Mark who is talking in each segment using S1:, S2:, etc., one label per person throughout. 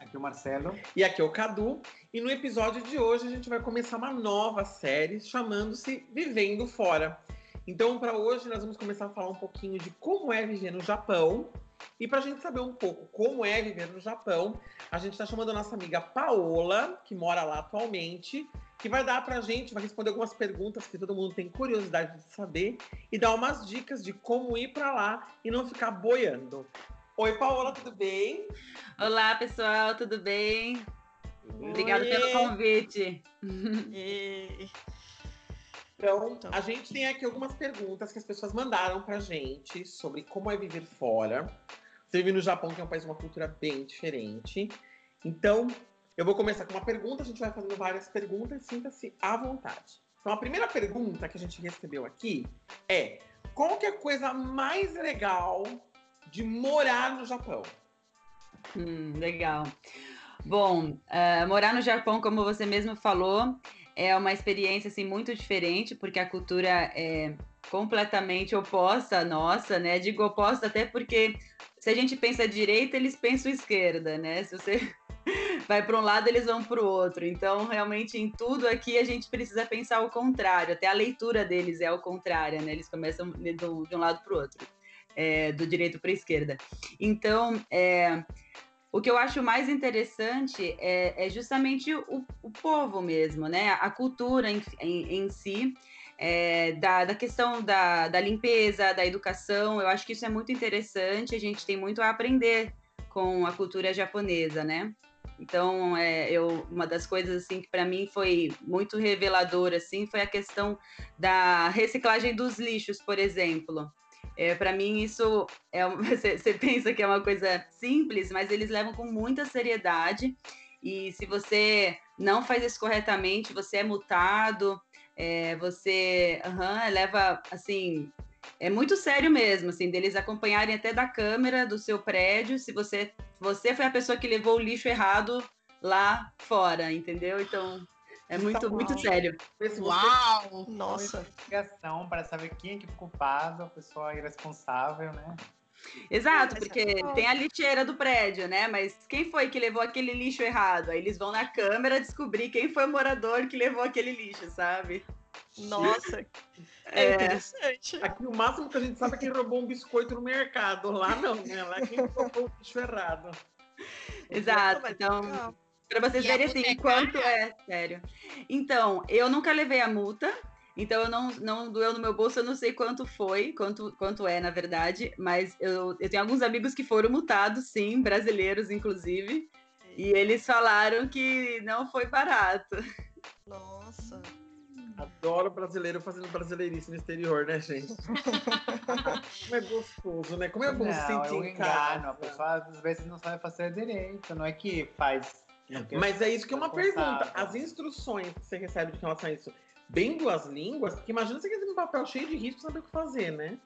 S1: Aqui é o Marcelo.
S2: E aqui é o Cadu. E no episódio de hoje a gente vai começar uma nova série chamando-se Vivendo Fora. Então, para hoje, nós vamos começar a falar um pouquinho de como é viver no Japão. E para a gente saber um pouco como é viver no Japão, a gente está chamando a nossa amiga Paola, que mora lá atualmente, que vai dar para a gente, vai responder algumas perguntas que todo mundo tem curiosidade de saber e dar umas dicas de como ir para lá e não ficar boiando. Oi, Paola, tudo bem?
S3: Olá, pessoal, tudo bem? Obrigada pelo convite.
S2: E... Então, a gente tem aqui algumas perguntas que as pessoas mandaram pra gente sobre como é viver fora. Você vive no Japão, que é um país uma cultura bem diferente. Então, eu vou começar com uma pergunta, a gente vai fazendo várias perguntas, sinta-se à vontade. Então, a primeira pergunta que a gente recebeu aqui é: qual que é a coisa mais legal de morar no Japão?
S3: Hum, legal. Bom, uh, morar no Japão, como você mesmo falou, é uma experiência assim muito diferente, porque a cultura é completamente oposta à nossa, né? Digo oposta até porque se a gente pensa direita, eles pensam esquerda, né? Se você vai para um lado, eles vão para o outro. Então, realmente, em tudo aqui a gente precisa pensar o contrário. Até a leitura deles é o contrário, né? Eles começam de, de um lado para o outro, é, do direito para a esquerda. Então, é, o que eu acho mais interessante é, é justamente o, o, povo mesmo, né? A cultura em, em, em si, é, da, da, questão da, da, limpeza, da educação. Eu acho que isso é muito interessante. A gente tem muito a aprender com a cultura japonesa, né? Então, é, eu, uma das coisas assim que para mim foi muito reveladora assim foi a questão da reciclagem dos lixos, por exemplo. É, para mim, isso é você pensa que é uma coisa simples, mas eles levam com muita seriedade. E se você não faz isso corretamente, você é multado, é, você uhum, leva assim. É muito sério mesmo, assim, deles acompanharem até da câmera do seu prédio, se você, você foi a pessoa que levou o lixo errado lá fora, entendeu? Então, é muito, muito sério.
S4: Uau!
S1: Nossa. investigação para saber quem é que foi culpado, a pessoa irresponsável, né?
S3: Exato, porque tem a lixeira do prédio, né? Mas quem foi que levou aquele lixo errado? Aí eles vão na câmera descobrir quem foi o morador que levou aquele lixo, sabe?
S5: Nossa, é, é interessante.
S2: Aqui o máximo que a gente sabe é quem roubou um biscoito no mercado. Lá não, né? Lá é quem roubou o lixo errado.
S3: Exato, então. Para vocês verem assim, quanto é sério. Então, eu nunca levei a multa, então eu não, não doeu no meu bolso, eu não sei quanto foi, quanto, quanto é, na verdade, mas eu, eu tenho alguns amigos que foram multados, sim, brasileiros, inclusive, e eles falaram que não foi barato.
S5: Nossa.
S2: Adoro brasileiro fazendo brasileirice no exterior, né, gente? Como é gostoso, né? Como é bom
S1: não,
S2: sentir
S1: é um engano. A pessoa às vezes não sabe fazer direito, não é que faz
S2: mas é isso que é uma pergunta. As instruções que você recebe de relação a isso, bem duas línguas, porque imagina você ter um papel cheio de risco saber o que fazer, né?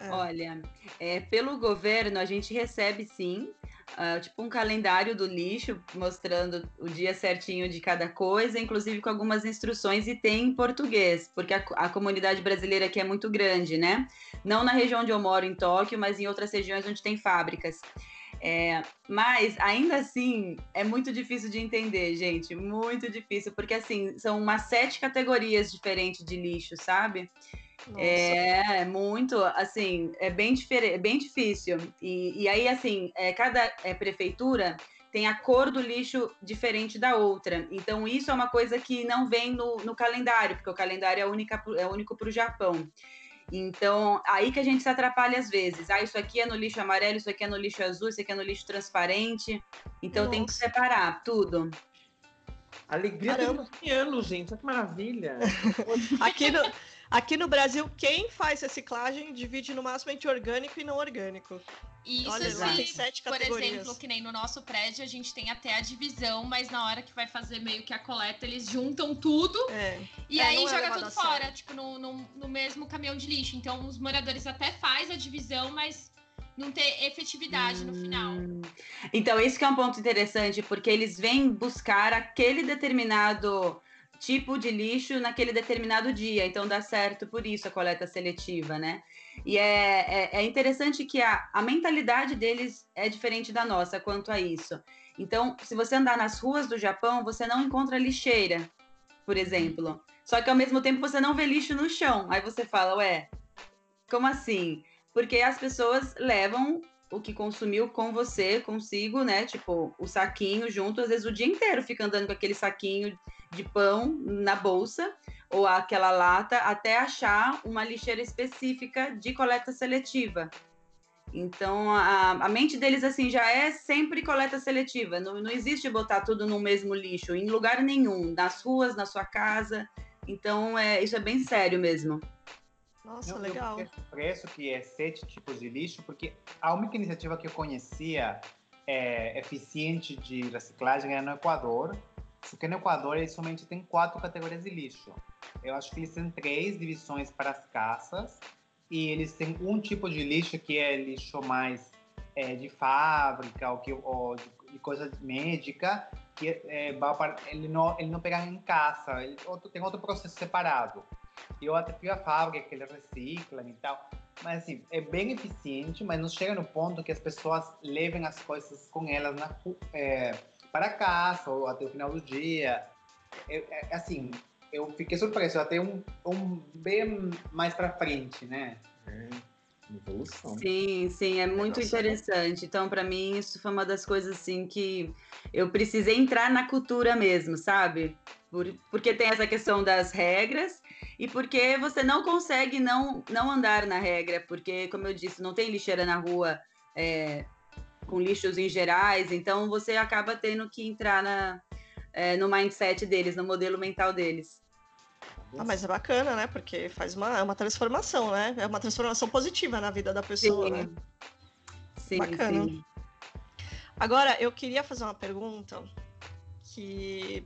S3: É. Olha, é, pelo governo a gente recebe sim, uh, tipo um calendário do lixo mostrando o dia certinho de cada coisa, inclusive com algumas instruções e tem em português, porque a, a comunidade brasileira aqui é muito grande, né? Não na região onde eu moro, em Tóquio, mas em outras regiões onde tem fábricas. É, mas ainda assim é muito difícil de entender, gente, muito difícil, porque assim são umas sete categorias diferentes de lixo, sabe? Nossa. É muito, assim, é bem diferente, é bem difícil. E, e aí, assim, é, cada é, prefeitura tem a cor do lixo diferente da outra. Então, isso é uma coisa que não vem no, no calendário, porque o calendário é, única, é único para o Japão. Então, aí que a gente se atrapalha às vezes. Ah, isso aqui é no lixo amarelo, isso aqui é no lixo azul, isso aqui é no lixo transparente. Então Nossa. tem que separar tudo.
S2: Alegria Caramba. de anos, gente. Olha que maravilha.
S5: aqui, no, Aqui no Brasil, quem faz reciclagem divide no máximo entre orgânico e não orgânico.
S4: Isso
S5: Olha, tem sete
S4: por
S5: categorias.
S4: exemplo, que nem no nosso prédio, a gente tem até a divisão, mas na hora que vai fazer meio que a coleta, eles juntam tudo
S5: É.
S4: e
S5: É,
S4: aí
S5: é
S4: joga
S5: levado
S4: tudo
S5: sério.
S4: fora, tipo, no, no, no mesmo caminhão de lixo. Então, os moradores até faz a divisão, mas não tem efetividade no final.
S3: Hum. Então, isso que é um ponto interessante, porque eles vêm buscar aquele determinado tipo de lixo naquele determinado dia. Então, dá certo por isso a coleta seletiva, né? E é, é, é interessante que a, a mentalidade deles é diferente da nossa quanto a isso. Então, se você andar nas ruas do Japão, você não encontra lixeira, por exemplo. Só que ao mesmo tempo você não vê lixo no chão. Aí você fala, ué, como assim? Porque as pessoas levam o que consumiu com você, consigo, né? Tipo, o saquinho junto, às vezes o dia inteiro fica andando com aquele saquinho de pão na bolsa ou aquela lata até achar uma lixeira específica de coleta seletiva. Então, a, a mente deles, assim, já é sempre coleta seletiva. Não, não existe botar tudo no mesmo lixo, em lugar nenhum, nas ruas, na sua casa. Então, é, isso é bem sério mesmo.
S5: Nossa,
S1: Eu-
S5: legal.
S1: Eu surpreso que é sete tipos de lixo, porque a única iniciativa que eu conhecia é, eficiente de reciclagem era no Equador. Só que no Equador eles somente têm quatro categorias de lixo. Eu acho que eles têm três divisões para as casas e eles têm um tipo de lixo que é lixo mais é, de fábrica ou, que, ou de, coisa médica que é, para- ele não ele não pega em casa. Ele, outro, tem outro processo separado. E eu até fui à fábrica que eles reciclam e tal. Mas assim, é bem eficiente, mas não chega no ponto que as pessoas levem as coisas com elas na, é, para casa ou até o final do dia. É, é, assim, eu fiquei surpreso, até um, um bem mais para frente, né?
S2: É, evolução.
S3: Sim, sim, é muito
S5: Nossa.
S3: interessante. Então, para mim, isso foi uma das coisas assim que eu precisei entrar na cultura mesmo, sabe? Por- porque tem essa questão das regras e porque você não consegue não, não andar na regra, porque, como eu disse, não tem lixeira na rua é, com lixos em gerais, então você acaba tendo que entrar na, é, no mindset deles, no modelo mental deles.
S5: Ah, mas é bacana, né? Porque faz uma, é uma transformação, né? É uma transformação positiva na vida da pessoa, né?
S3: Sim,
S5: Bacana.
S3: sim.
S5: Agora, eu queria fazer uma pergunta que,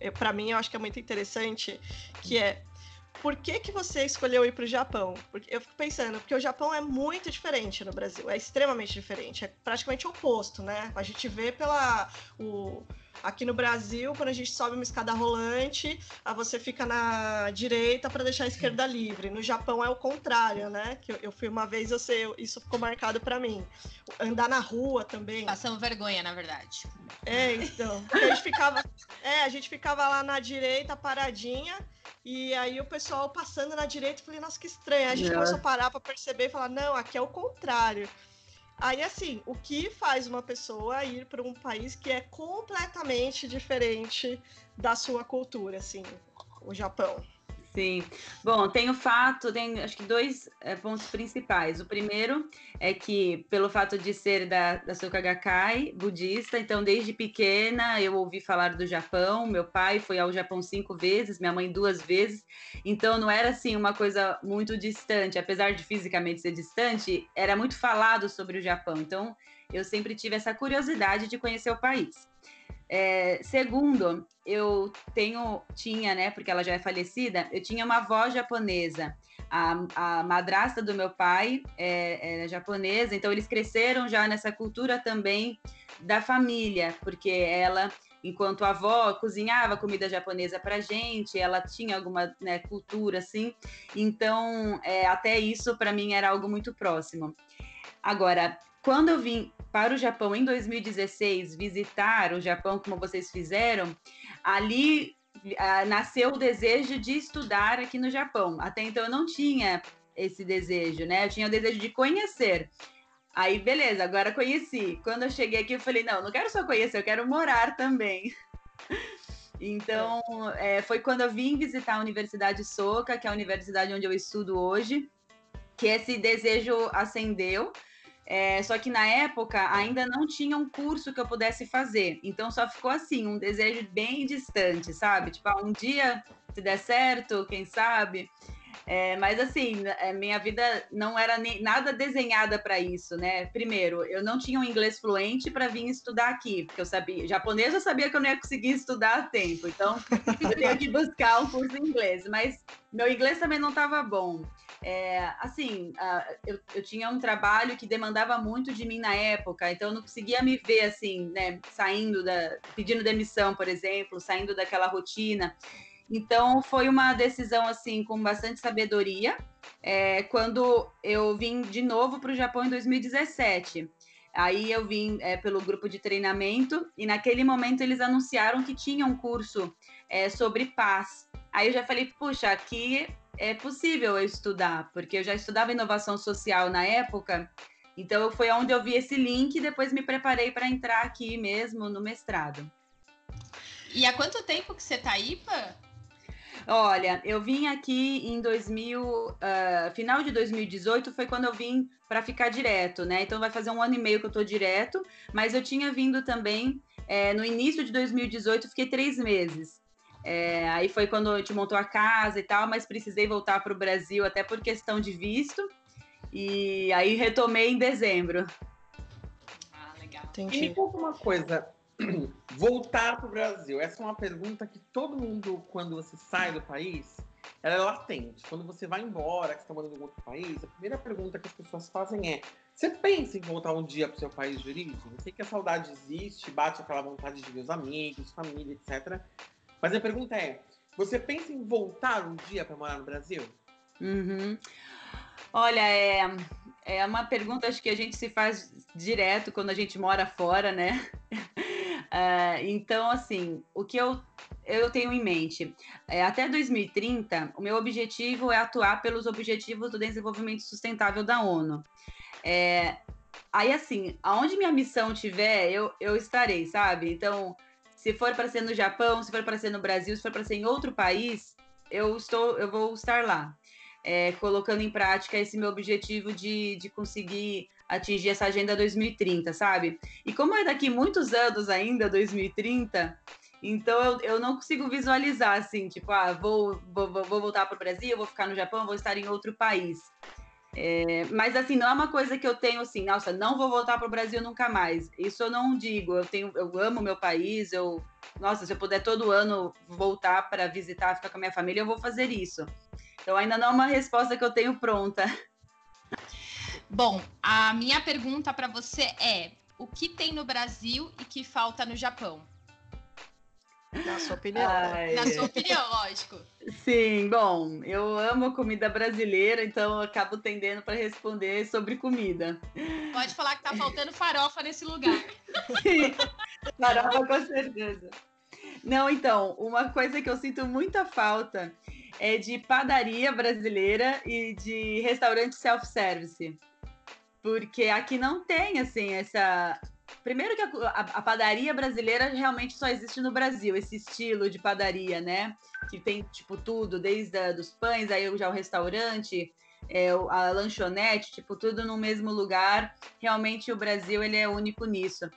S5: é, para mim, eu acho que é muito interessante, que é por que, que você escolheu ir para o Japão? Porque eu fico pensando, porque o Japão é muito diferente no Brasil, é extremamente diferente, é praticamente oposto, né? A gente vê pela. O, aqui no Brasil, quando a gente sobe uma escada rolante, aí você fica na direita para deixar a esquerda livre. No Japão é o contrário, né? Que eu, eu fui uma vez, eu sei, isso ficou marcado para mim. Andar na rua também.
S4: Passando vergonha, na verdade.
S5: É, então. Porque A gente ficava, é, a gente ficava lá na direita, paradinha, e aí o pessoal passando na direita, eu falei, nossa, que estranho. Aí a gente
S3: Nossa.
S5: começou a parar pra perceber e falar, não, aqui é o contrário. Aí, assim, o que faz uma pessoa ir para um país que é completamente diferente da sua cultura, assim, o Japão?
S3: Sim. Bom, tem o fato, tem acho que dois eh, pontos principais. O primeiro é que, pelo fato de ser da, da Soka Gakkai, budista, então desde pequena eu ouvi falar do Japão. Meu pai foi ao Japão cinco vezes, minha mãe duas vezes. Então não era assim uma coisa muito distante, apesar de fisicamente ser distante, era muito falado sobre o Japão. Então eu sempre tive essa curiosidade de conhecer o país. É, segundo, eu tenho, tinha, né, porque ela já é falecida, eu tinha uma avó japonesa. A, a madrasta do meu pai é, é japonesa, então eles cresceram já nessa cultura também da família, porque ela, enquanto avó, cozinhava comida japonesa pra gente, ela tinha alguma né, cultura assim, então é, até isso para mim era algo muito próximo. Agora, quando eu vim para o Japão em 2016 visitar o Japão como vocês fizeram, ali ah, nasceu o desejo de estudar aqui no Japão. Até então eu não tinha esse desejo, né? Eu tinha o desejo de conhecer. Aí, beleza, agora conheci. Quando eu cheguei aqui, eu falei: não, não quero só conhecer, eu quero morar também. Então, é, foi quando eu vim visitar a Universidade Soka, que é a universidade onde eu estudo hoje, que esse desejo acendeu. É, só que na época ainda não tinha um curso que eu pudesse fazer. Então só ficou assim, um desejo bem distante, sabe? Tipo, ah, um dia, se der certo, quem sabe. É, mas assim, é, minha vida não era nem, nada desenhada para isso, né? Primeiro, eu não tinha um inglês fluente para vir estudar aqui, porque eu sabia, japonês eu sabia que eu não ia conseguir estudar a tempo, então eu tenho que buscar um curso em inglês, mas meu inglês também não estava bom. É, assim, eu, eu, tinha um trabalho que demandava muito de mim na época, então eu não conseguia me ver assim, né, saindo da, pedindo demissão, por exemplo, saindo daquela rotina. Então foi uma decisão assim com bastante sabedoria. É, quando eu vim de novo para o Japão em 2017. Aí eu vim é, pelo grupo de treinamento e naquele momento eles anunciaram que tinha um curso é, sobre paz. Aí eu já falei, puxa, aqui é possível eu estudar, porque eu já estudava inovação social na época. Então foi onde eu vi esse link e depois me preparei para entrar aqui mesmo no mestrado.
S4: E há quanto tempo que você está aí, Pã?
S3: Olha, eu vim aqui em 2000, uh, ah, final de 2018 foi quando eu vim para ficar direto, né? Então vai fazer um ano e meio que eu tô direto, mas eu tinha vindo também é, no início de 2018, fiquei três meses. É, aí foi quando a gente montou a casa e tal, mas precisei voltar para o Brasil até por questão de visto. E aí retomei em dezembro.
S4: Ah, legal.
S2: Entendi. E me conta uma coisa, Voltar para o Brasil. Essa é uma pergunta que todo mundo, quando você sai do país, ela é latente. Quando você vai embora, que você está morando em outro país, a primeira pergunta que as pessoas fazem é: você pensa em voltar um dia para o seu país de origem? Eu sei que a saudade existe, bate aquela vontade de ver os amigos, família, etc. Mas a pergunta é: você pensa em voltar um dia para morar no Brasil?
S3: Uhum. Olha, é, é uma pergunta acho que a gente se faz direto quando a gente mora fora, né? Uh, então, assim, o que eu, eu tenho em mente? É, até 2030, o meu objetivo é atuar pelos Objetivos do Desenvolvimento Sustentável da ONU. É, aí, assim, aonde minha missão tiver, eu, eu estarei, sabe? Então, se for para ser no Japão, se for para ser no Brasil, se for para ser em outro país, eu estou, eu vou estar lá, é, colocando em prática esse meu objetivo de, de conseguir atingir essa agenda 2030, sabe? E como é daqui muitos anos ainda, 2030, então eu, eu não consigo visualizar assim, tipo, ah, vou, vou, vou voltar para o Brasil, vou ficar no Japão, vou estar em outro país. É, mas assim, não é uma coisa que eu tenho assim, nossa, não vou voltar para o Brasil nunca mais. Isso eu não digo. Eu tenho, eu amo meu país. Eu, nossa, se eu puder todo ano voltar para visitar, ficar com a minha família, eu vou fazer isso. Então ainda não é uma resposta que eu tenho pronta.
S4: Bom, a minha pergunta para você é: o que tem no Brasil e que falta no Japão?
S5: Na sua opinião.
S4: Ai. Na sua opinião, lógico.
S3: Sim, bom, eu amo comida brasileira, então eu acabo tendendo para responder sobre comida.
S4: Pode falar que tá faltando farofa nesse lugar.
S3: Sim, farofa com certeza. Não, então, uma coisa que eu sinto muita falta é de padaria brasileira e de restaurante self-service porque aqui não tem, assim, essa. Primeiro que a, a, a, padaria brasileira realmente só existe no Brasil, esse estilo de padaria, né? Que tem, tipo, tudo, desde a, dos pães, aí já o restaurante, é, a lanchonete, tipo, tudo no mesmo lugar. Realmente o Brasil, ele é único nisso.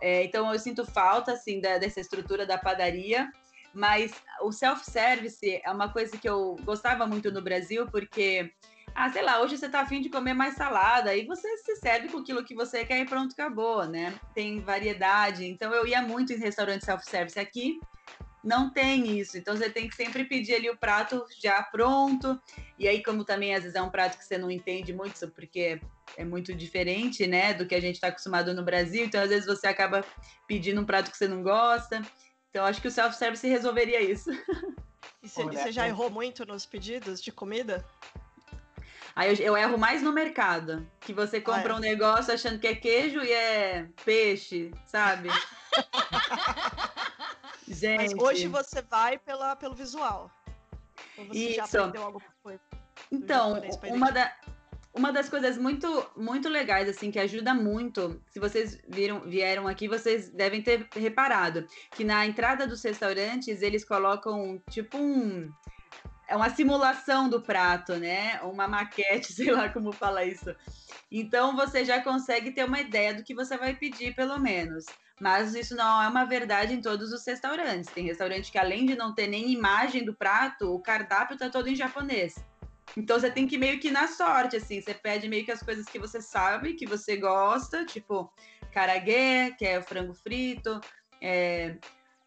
S3: É, então eu sinto falta, assim, da, dessa estrutura da padaria, mas o self-service é uma coisa que eu gostava muito no Brasil, porque ah, sei lá, hoje você tá afim de comer mais salada, aí você se serve com aquilo que você quer e pronto, acabou, né? Tem variedade. Então eu ia muito em restaurante self-service aqui, não tem isso. Então você tem que sempre pedir ali o prato já pronto. E aí, como também às vezes é um prato que você não entende muito, porque é muito diferente, né, do que a gente está acostumado no Brasil. Então, às vezes você acaba pedindo um prato que você não gosta. Então, acho que o self-service resolveria isso.
S5: E você já errou muito nos pedidos de comida?
S3: Aí eu, eu, erro mais no mercado. Que você compra ah, é. um negócio achando que é queijo e é peixe, sabe?
S5: Gente. Mas hoje você vai pela, pelo visual.
S3: Ou você Isso. já aprendeu alguma coisa? Então, uma, da, uma das coisas muito, muito legais, assim, que ajuda muito, se vocês viram, vieram aqui, vocês devem ter reparado, que na entrada dos restaurantes eles colocam tipo um é uma simulação do prato, né? Uma maquete, sei lá como fala isso. Então você já consegue ter uma ideia do que você vai pedir, pelo menos. Mas isso não é uma verdade em todos os restaurantes. Tem restaurante que, além de não ter nem imagem do prato, o cardápio está todo em japonês. Então você tem que meio que na sorte, assim. Você pede meio que as coisas que você sabe, que você gosta, tipo caragué, que é o frango frito, é,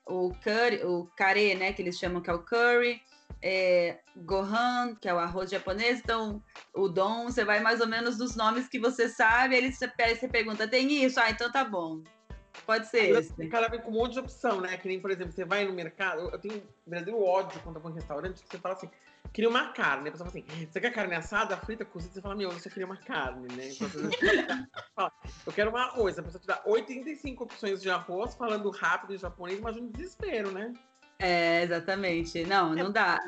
S3: o curry, o kare, né, que eles chamam que é o curry, é, gohan, que é o arroz japonês, então o don, você vai mais ou menos dos nomes que você sabe, aí você, você pergunta, tem isso? Ah, então tá bom. Pode ser esse.
S2: O cara vem com um monte de opção, né? Que nem, por exemplo, você vai no mercado, eu tenho verdadeiro ódio quando eu vou em restaurante, que você fala assim, queria uma carne. A pessoa fala assim, você quer carne assada, frita, cozida? Você fala, meu, eu só queria uma carne, né? Então, fala, eu quero um arroz. A pessoa te dá 85 opções de arroz, falando rápido em japonês, imagina um desespero, né?
S3: É, exatamente. Não, não dá.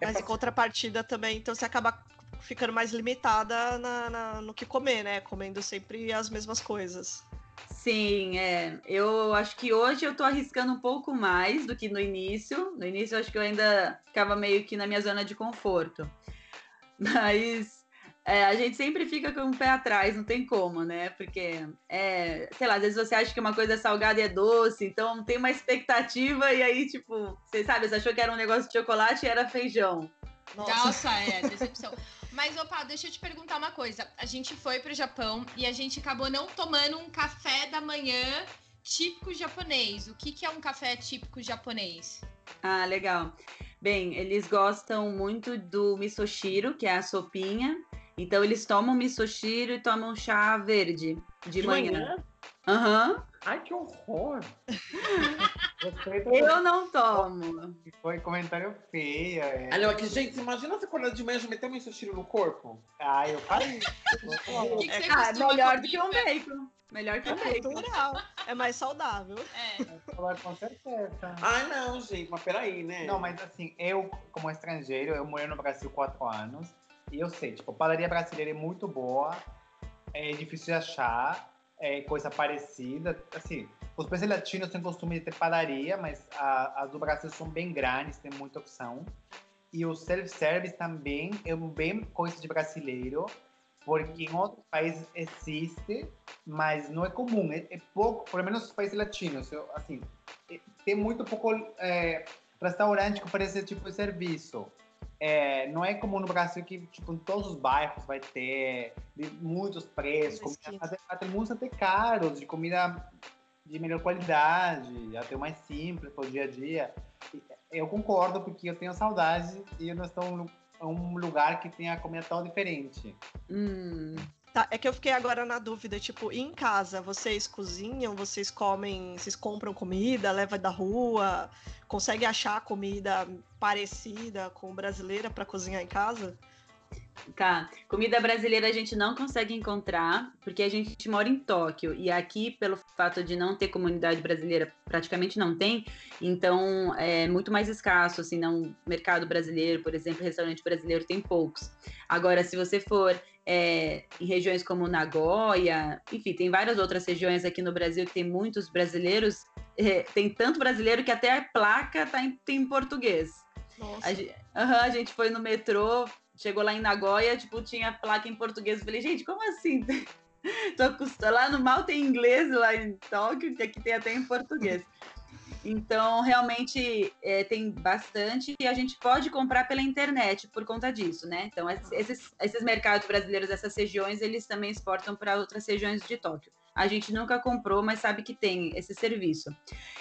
S5: Mas em contrapartida também, então você acaba ficando mais limitada na, na, no que comer, né? Comendo sempre as mesmas coisas.
S3: Sim, é. Eu acho que hoje eu tô arriscando um pouco mais do que no início. No início eu acho que eu ainda ficava meio que na minha zona de conforto. Mas é, a gente sempre fica com o pé atrás, não tem como, né? Porque, é, sei lá, às vezes você acha que uma coisa é salgada e é doce, então tem uma expectativa e aí, tipo, você sabe, você achou que era um negócio de chocolate e era feijão.
S4: Nossa, Nossa é, decepção. Mas, opa, deixa eu te perguntar uma coisa. A gente foi pro Japão e a gente acabou não tomando um café da manhã típico japonês. O que, que é um café típico japonês?
S3: Ah, legal. Bem, eles gostam muito do misoshiro, que é a sopinha. Então, eles tomam misoshiro e tomam chá verde de, de manhã. Aham. Uhum.
S2: Ai, que horror!
S3: Eu não tomo.
S1: Foi comentário feio. É.
S2: Olha aqui, gente, imagina você acordar de manhã e meter um sushi no corpo.
S1: Ai, eu falei.
S4: que que é,
S3: ah, melhor do que um bacon. Melhor que um é bacon.
S5: Natural. É mais saudável.
S4: É.
S1: Com certeza.
S2: Ai, não, gente, mas peraí, né?
S1: Não, mas assim, eu, como estrangeiro, eu morei no Brasil quatro anos. Eu sei, tipo, padaria brasileira é muito boa. É difícil de achar é, coisa parecida. Assim, os países latinos têm costume de ter padaria, mas a, as do Brasil são bem grandes, tem muita opção. E o self-service também é bem coisa de brasileiro, porque em outros países existe, mas não é comum. É, é pouco, pelo menos nos países latinos, eu, assim, é, tem muito pouco é, restaurante que oferece esse tipo de serviço. É, não é como no Brasil que, tipo, em todos os bairros vai ter muitos preços, comida, até, muitos até caros, de comida de melhor qualidade, até mais simples para o dia a dia. Eu concordo, porque eu tenho saudade e não estou em um lugar que tenha comida tão diferente.
S5: Hum. Tá, é que eu fiquei agora na dúvida, tipo, em casa, vocês cozinham, vocês comem, vocês compram comida, leva da rua, consegue achar comida parecida com brasileira para cozinhar em casa?
S3: Tá. Comida brasileira a gente não consegue encontrar, porque a gente mora em Tóquio. E aqui, pelo fato de não ter comunidade brasileira, praticamente não tem, então é muito mais escasso, assim, não. Mercado brasileiro, por exemplo, restaurante brasileiro tem poucos. Agora, se você for é, em regiões como Nagoya, enfim, tem várias outras regiões aqui no Brasil que tem muitos brasileiros, é, tem tanto brasileiro que até a placa tá em, tem em português.
S5: Nossa.
S3: A, uhum, a gente foi no metrô, chegou lá em Nagoya, tipo, tinha placa em português. Eu falei, gente, como assim? Tô acostumada. Lá no mal tem inglês, lá em Tóquio, que aqui tem até em português. Então, realmente, é, tem bastante e a gente pode comprar pela internet por conta disso, né? Então, esses, esses mercados brasileiros, essas regiões, eles também exportam para outras regiões de Tóquio. A gente nunca comprou, mas sabe que tem esse serviço.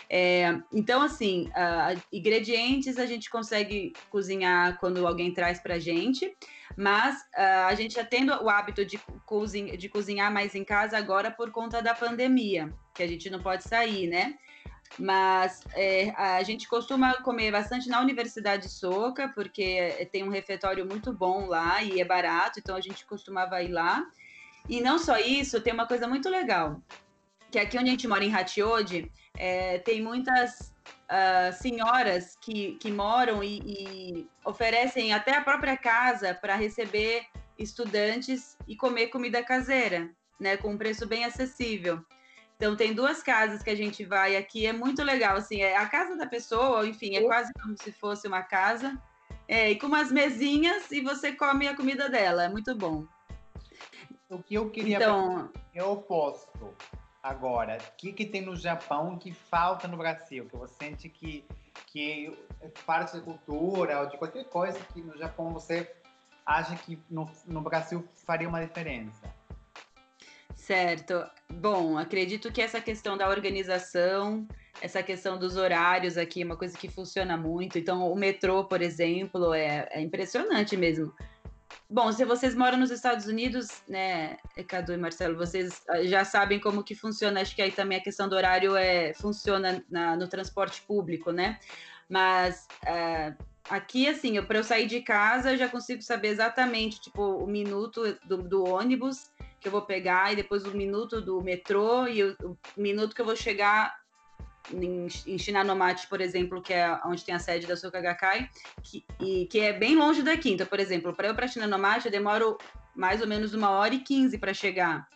S3: É, então, assim, uh, ingredientes a gente consegue cozinhar quando alguém traz para a gente, mas uh, a gente já tendo o hábito de, cozinha, de cozinhar mais em casa agora por conta da pandemia, que a gente não pode sair, né? Mas é, a gente costuma comer bastante na Universidade Soca, porque tem um refeitório muito bom lá e é barato, então a gente costumava ir lá. E não só isso, tem uma coisa muito legal, que aqui onde a gente mora, em Hatiode, é, tem muitas uh, senhoras que, que moram e, e oferecem até a própria casa para receber estudantes e comer comida caseira, né, com um preço bem acessível. Então tem duas casas que a gente vai aqui, é muito legal, assim, é a casa da pessoa, enfim, é quase como se fosse uma casa, é, e com umas mesinhas e você come a comida dela, é muito bom.
S1: O que eu queria então, é o oposto. Agora, o que, que tem no Japão que falta no Brasil? Que você sente que, que é parte da cultura ou de qualquer coisa que no Japão você acha que no, no Brasil faria uma diferença?
S3: Certo. Bom, acredito que essa questão da organização, essa questão dos horários aqui é uma coisa que funciona muito. Então, o metrô, por exemplo, é, é impressionante mesmo. Bom, se vocês moram nos Estados Unidos, né, Cadu e Marcelo, vocês ah, já sabem como que funciona. Acho que aí também a questão do horário é funciona na, no transporte público, né? Mas uh, aqui, assim, para eu sair de casa, eu já consigo saber exatamente, tipo, o minuto do, do ônibus que eu vou pegar e depois o minuto do metrô e o, o minuto que eu vou chegar em, em Shinanomate, por exemplo, que é onde tem a sede da Soka Gakkai, que, e, que é bem longe daqui. Então, por exemplo, para eu para Shinanomate, eu demoro mais ou menos uma hora e quinze para chegar.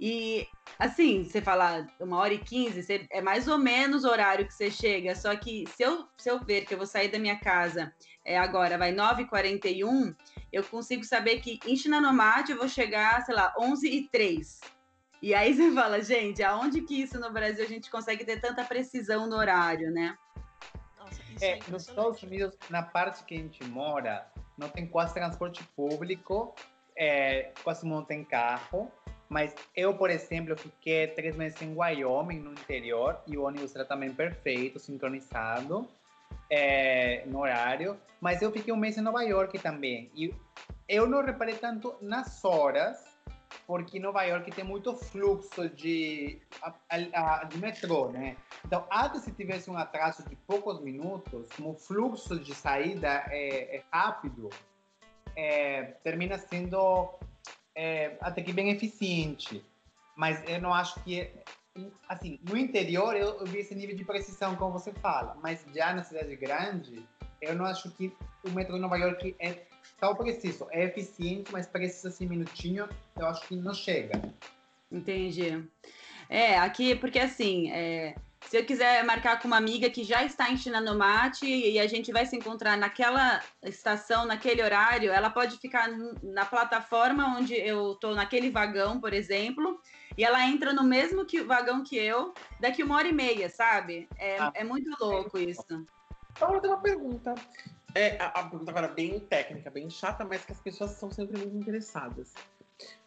S3: E assim, você fala uma hora e quinze, é mais ou menos o horário que você chega. Só que se eu, se eu ver que eu vou sair da minha casa é, agora, vai 9h41, eu consigo saber que em Shinanomate eu vou chegar, sei lá, 11 e 03 e aí você fala, gente, aonde que isso no Brasil a gente consegue ter tanta precisão no horário, né?
S1: Nossa, é, é nos Estados Unidos, na parte que a gente mora, não tem quase transporte público, é, quase não tem carro. Mas eu, por exemplo, fiquei três meses em Wyoming, no interior, e o ônibus era também perfeito, sincronizado é, no horário. Mas eu fiquei um mês em Nova York também. E eu não reparei tanto nas horas, porque Nova York tem muito fluxo de, de metrô, né? Então, até se tivesse um atraso de poucos minutos, como o fluxo de saída é, é rápido, é, termina sendo é, até que bem eficiente. Mas eu não acho que assim, no interior eu, eu, vi esse nível de precisão como você fala, mas já na cidade grande, eu não acho que o metrô de Nova York é tão preciso. É eficiente, mas precisa assim minutinho, eu acho que não chega.
S3: Entendi. É, aqui, porque assim, é, se eu quiser marcar com uma amiga que já está em Chinanomate e a gente vai se encontrar naquela estação, naquele horário, ela pode ficar na plataforma onde eu estou naquele vagão, por exemplo, e ela entra no mesmo que, vagão que eu daqui uma hora e meia, sabe? É, ah, é muito louco isso.
S2: Então, eu tenho uma pergunta. É, a, a, pergunta agora bem técnica, bem chata, mas que as pessoas são sempre muito interessadas.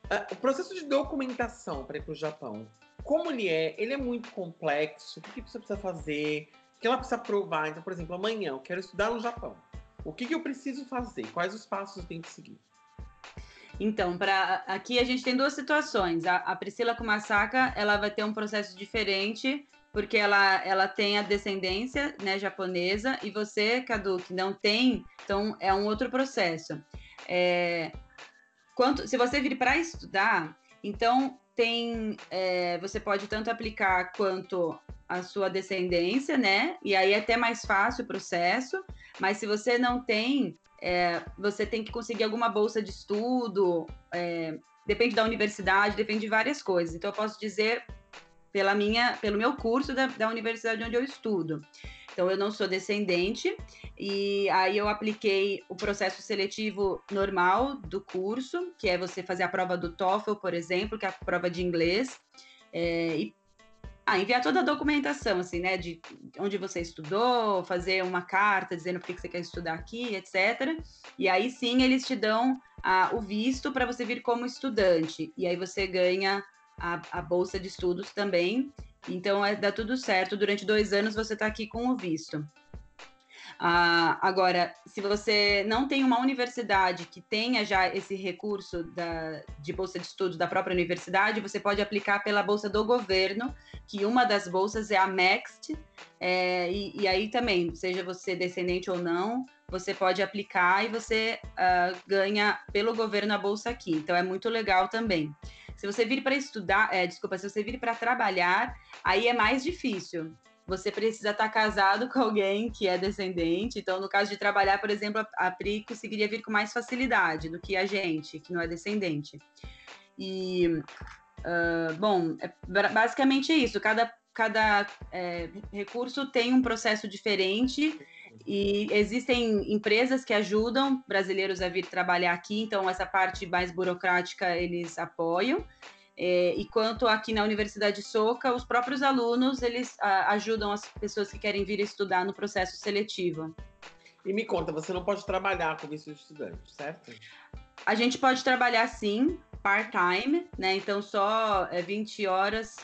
S2: Uh, o processo de documentação para ir para o Japão, como ele é? Ele é muito complexo? O que, que você precisa fazer? O que ela precisa provar? Então, por exemplo, amanhã eu quero estudar no Japão. O que, que eu preciso fazer? Quais os passos eu tenho que seguir?
S3: Então, para aqui a gente tem duas situações. A, a Priscila Kumasaka, ela vai ter um processo diferente porque ela, ela tem a descendência né, japonesa e você, Cadu, que não tem, então é um outro processo. É, quanto, se você vir para estudar, então tem, é, você pode tanto aplicar quanto a sua descendência, né? E aí é até mais fácil o processo. Mas se você não tem, é, você tem que conseguir alguma bolsa de estudo. É, depende da universidade, depende de várias coisas. Então eu posso dizer pela minha, pelo meu curso da, da universidade onde eu estudo. Então, eu não sou descendente, e aí eu apliquei o processo seletivo normal do curso, que é você fazer a prova do TOEFL, por exemplo, que é a prova de inglês, é, e ah, enviar toda a documentação, assim, né, de onde você estudou, fazer uma carta dizendo por que você quer estudar aqui, etc. E aí sim eles te dão ah, o visto para você vir como estudante, e aí você ganha a, a bolsa de estudos também. Então, é, dá tudo certo. Durante dois anos você está aqui com o visto. Ah, agora, se você não tem uma universidade que tenha já esse recurso da, de bolsa de estudos da própria universidade, você pode aplicar pela bolsa do governo, que uma das bolsas é a MEXT, é, e, e, aí também, seja você descendente ou não, você pode aplicar e você uh, ganha pelo governo a bolsa aqui. Então é muito legal também. Se você vir para estudar, é, desculpa, se você vir para trabalhar, aí é mais difícil. Você precisa estar tá casado com alguém que é descendente. Então, no caso de trabalhar, por exemplo, a Pri conseguiria vir com mais facilidade do que a gente, que não é descendente. E, uh, bom, é basicamente é isso. Cada, cada é, recurso tem um processo diferente e existem empresas que ajudam brasileiros a vir trabalhar aqui, então essa parte mais burocrática eles apoiam. É, e quanto aqui na Universidade Soca, os próprios alunos eles a, ajudam as pessoas que querem vir estudar no processo seletivo.
S2: E me conta, você não pode trabalhar com visto de estudante, certo?
S3: A gente pode trabalhar sim, part-time, né? Então só é 20 horas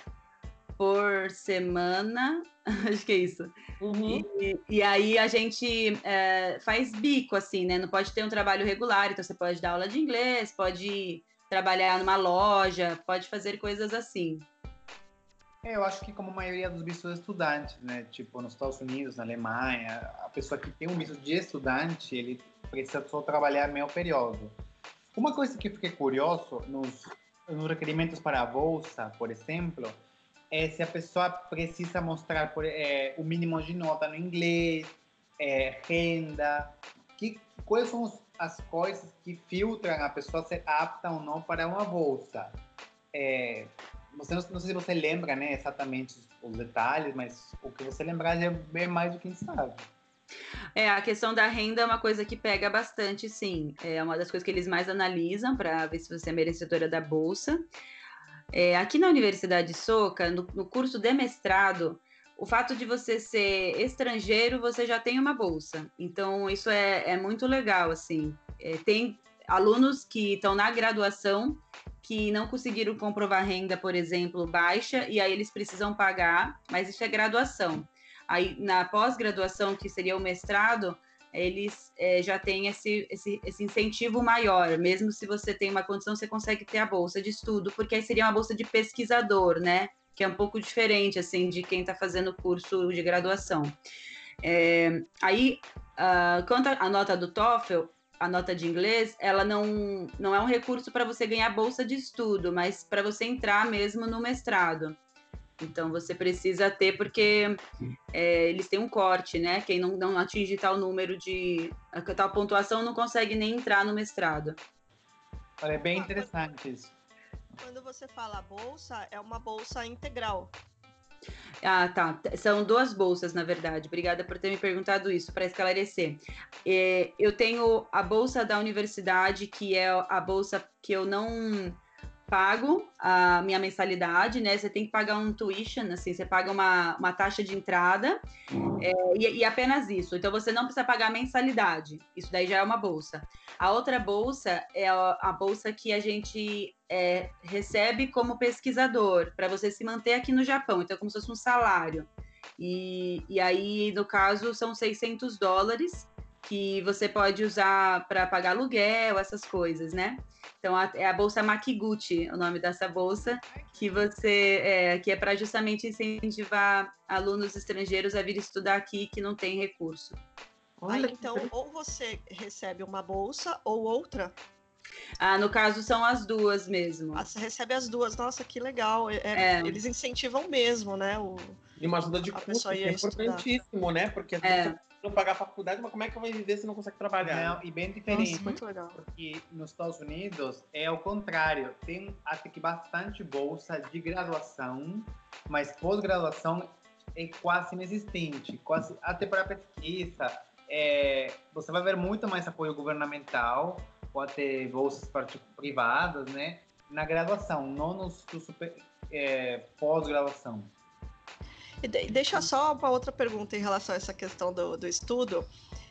S3: por semana, acho que é isso. Uhum. E, e, aí a gente é, faz bico, assim, né? Não pode ter um trabalho regular, então você pode dar aula de inglês, pode trabalhar numa loja, pode fazer coisas assim.
S1: É, eu acho que como a maioria dos vistos estudantes, né? Tipo, nos Estados Unidos, na Alemanha, a pessoa que tem um visto de estudante, ele precisa só trabalhar meio período. Uma coisa que fiquei curioso nos, nos requerimentos para a bolsa, por exemplo, é se a pessoa precisa mostrar por, é, o mínimo de nota no inglês, é, renda, que, quais são os, as coisas que filtram a pessoa ser apta ou não para uma bolsa. É, você não, não, sei se você lembra né, exatamente os detalhes, mas o que você lembrar já é mais do que sabe.
S3: É, a questão da renda é uma coisa que pega bastante, sim. É uma das coisas que eles mais analisam para ver se você é merecedora da bolsa. É, aqui na Universidade Soca, no, no curso de mestrado, o fato de você ser estrangeiro, você já tem uma bolsa. Então, isso é, é muito legal, assim. É, tem alunos que estão na graduação que não conseguiram comprovar renda, por exemplo, baixa, e aí eles precisam pagar, mas isso é graduação. Aí, na pós-graduação, que seria o mestrado, eles é, já têm esse, esse, esse, incentivo maior. Mesmo se você tem uma condição, você consegue ter a bolsa de estudo, porque aí seria uma bolsa de pesquisador, né? Que é um pouco diferente, assim, de quem está fazendo curso de graduação. É, aí, uh, quanto à nota do TOEFL, a nota de inglês, ela não, não é um recurso para você ganhar bolsa de estudo, mas para você entrar mesmo no mestrado. Então você precisa ter, porque é, eles têm um corte, né? Quem não, não atinge tal número de. tal pontuação não consegue nem entrar no mestrado.
S1: Olha, é bem interessante isso.
S5: Quando você fala bolsa, é uma bolsa integral.
S3: Ah, tá. São duas bolsas, na verdade. Obrigada por ter me perguntado isso, para esclarecer. É, eu tenho a bolsa da universidade, que é a bolsa que eu não pago a minha mensalidade, né? Você tem que pagar um tuition, assim, você paga uma, uma taxa de entrada uhum. é, e, e, apenas isso. Então você não precisa pagar mensalidade. Isso daí já é uma bolsa. A outra bolsa é a, a bolsa que a gente é, recebe como pesquisador para você se manter aqui no Japão. Então é como se fosse um salário. E, e aí, no caso, são 600 dólares que você pode usar para pagar aluguel, essas coisas, né? Então a, é a bolsa Makiguchi, o nome dessa bolsa, que você é, que é para justamente incentivar alunos estrangeiros a vir estudar aqui que não tem recurso.
S5: Aí, então, ou você recebe uma bolsa ou outra.
S3: Ah, no caso são as duas mesmo.
S5: Ah, você recebe as duas, nossa, que legal. É, é. Eles incentivam mesmo, né? O,
S2: e uma ajuda de custo, é importantíssimo, né? Porque é não pagar a faculdade, mas como é que vai viver se não consegue trabalhar?
S1: Não, e bem diferente. Nossa, muito legal. Porque nos Estados Unidos é o contrário. Tem até que bastante bolsa de graduação, mas pós-graduação é quase inexistente. Quase, até para pesquisa, é, você vai ver muito mais apoio governamental, pode ter bolsas privadas, né? Na graduação, não no, no super, é, pós-graduação.
S5: E deixa só uma outra pergunta em relação a essa questão do, do estudo.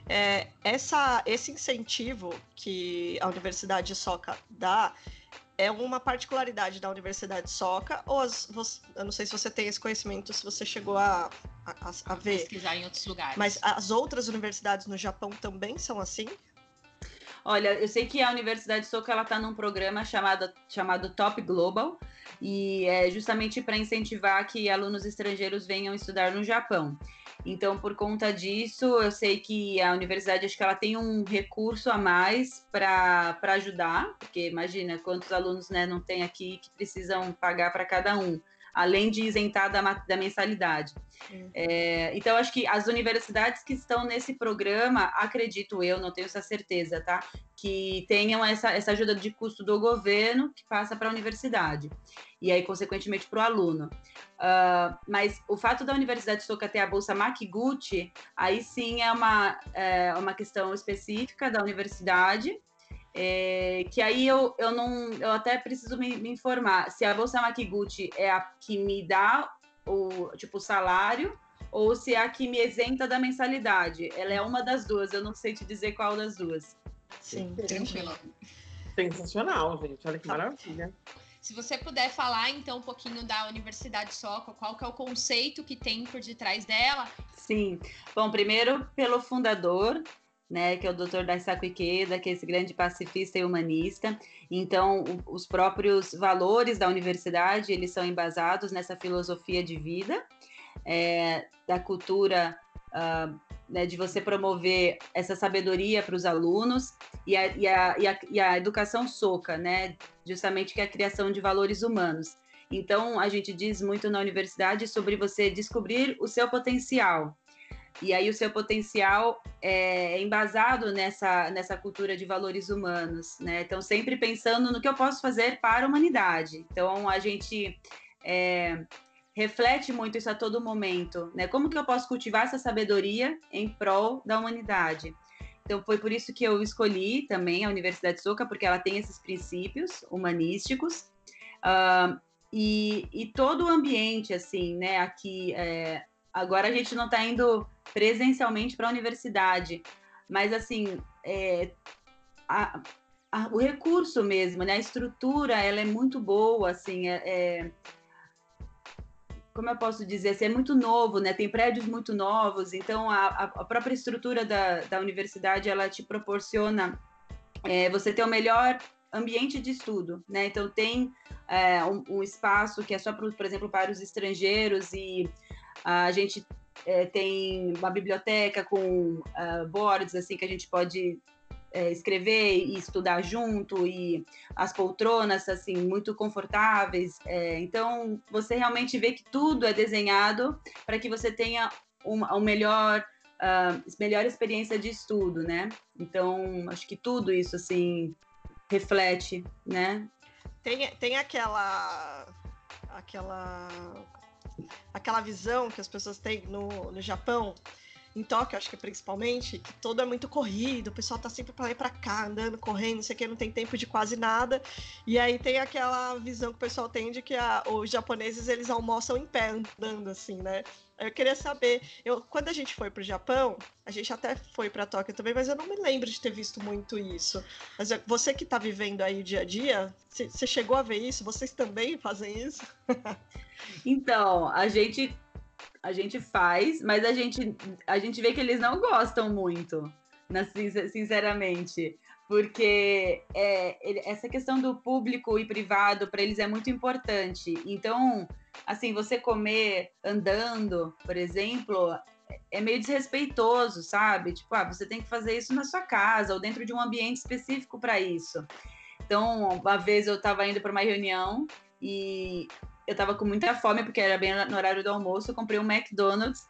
S5: É, essa, esse incentivo que a Universidade Soca dá é uma particularidade da Universidade Soca ou as, você, eu não sei se você tem esse conhecimento, se você chegou a, a, a ver.
S4: Pesquisar em outros lugares.
S5: Mas as outras universidades no Japão também são assim?
S3: Olha, eu sei que a Universidade Soca ela está num programa chamado, chamado Top Global e é justamente para incentivar que alunos estrangeiros venham estudar no Japão. Então, por conta disso, eu sei que a universidade acho que ela tem um recurso a mais para ajudar, porque imagina quantos alunos né, não tem aqui que precisam pagar para cada um além de isentar da, da mensalidade. É, então, acho que as universidades que estão nesse programa, acredito eu, não tenho essa certeza, tá? Que tenham essa, essa ajuda de custo do governo que passa para a universidade. E aí, consequentemente, para o aluno. Uh, mas o fato da Universidade de Soka ter a bolsa Makiguchi, aí sim é uma, é uma questão específica da universidade, é, que aí eu, eu não eu até preciso me, me, informar se a bolsa Makiguchi é a que me dá o tipo salário ou se é a que me isenta da mensalidade. Ela é uma das duas, eu não sei te dizer qual das duas.
S5: Sim,
S4: Tranquilo.
S2: Sensacional, gente. Olha que
S5: Tá.
S2: maravilha.
S4: Se você puder falar então um pouquinho da Universidade Soco, qual que é o conceito que tem por detrás dela?
S3: Sim. Bom, primeiro pelo fundador, né, que é o Dr. Daisaku Ikeda, que é esse grande pacifista e humanista. Então, o- os próprios valores da universidade, eles são embasados nessa filosofia de vida, é, da cultura, ah, né, de você promover essa sabedoria para os alunos e a, e, a, e, a, e a educação soca, né, justamente que é a criação de valores humanos. Então, a gente diz muito na universidade sobre você descobrir o seu potencial. E aí, o seu potencial é embasado nessa, nessa cultura de valores humanos, né? Então, sempre pensando no que eu posso fazer para a humanidade. Então, a gente é, reflete muito isso a todo momento, né? Como que eu posso cultivar essa sabedoria em prol da humanidade? Então, foi por isso que eu escolhi também a Universidade Soca, porque ela tem esses princípios humanísticos. Ah, e, e todo o ambiente, assim, né? Aqui, é, agora a gente não está indo presencialmente para a universidade, mas, assim, é, a- a- o recurso mesmo, né? A estrutura, ela é muito boa, assim, é, é- como eu posso dizer, assim, é muito novo, né? Tem prédios muito novos, então a, a- própria estrutura da, da universidade, ela te proporciona é, você ter o melhor ambiente de estudo, né? Então tem é, um, um espaço que é só, pro, por exemplo, para os estrangeiros e a gente é, tem uma biblioteca com ah, boards assim que a gente pode é, escrever e estudar junto e as poltronas assim muito confortáveis. É, então você realmente vê que tudo é desenhado para que você tenha uma, um melhor ah, melhor experiência de estudo, né? Então acho que tudo isso assim reflete, né?
S5: Tem, tem aquela. aquela. aquela visão que as pessoas têm no, no Japão, em Tóquio, acho que principalmente, que todo é muito corrido, o pessoal tá sempre pra lá e cá, andando, correndo, não sei o que, não tem tempo de quase nada. E aí tem aquela visão que o pessoal tem de que a- os japoneses eles almoçam em pé, andando assim, né? Eu queria saber, eu, quando a gente foi pro Japão, a gente até foi pra Tóquio também, mas eu não me lembro de ter visto muito isso. Mas você que tá vivendo aí o dia a dia, você chegou a ver isso? Vocês também fazem isso?
S3: Então, a gente a gente faz, mas a gente a gente vê que eles não gostam muito, sin- sinceramente, porque é, essa questão do público e privado para eles é muito importante. Então, assim, você comer andando, por exemplo, é meio desrespeitoso, sabe? Tipo, ah, você tem que fazer isso na sua casa ou dentro de um ambiente específico para isso. Então, uma vez eu estava indo para uma reunião e eu tava com muita fome, porque era bem no horário do almoço, eu comprei um McDonald's.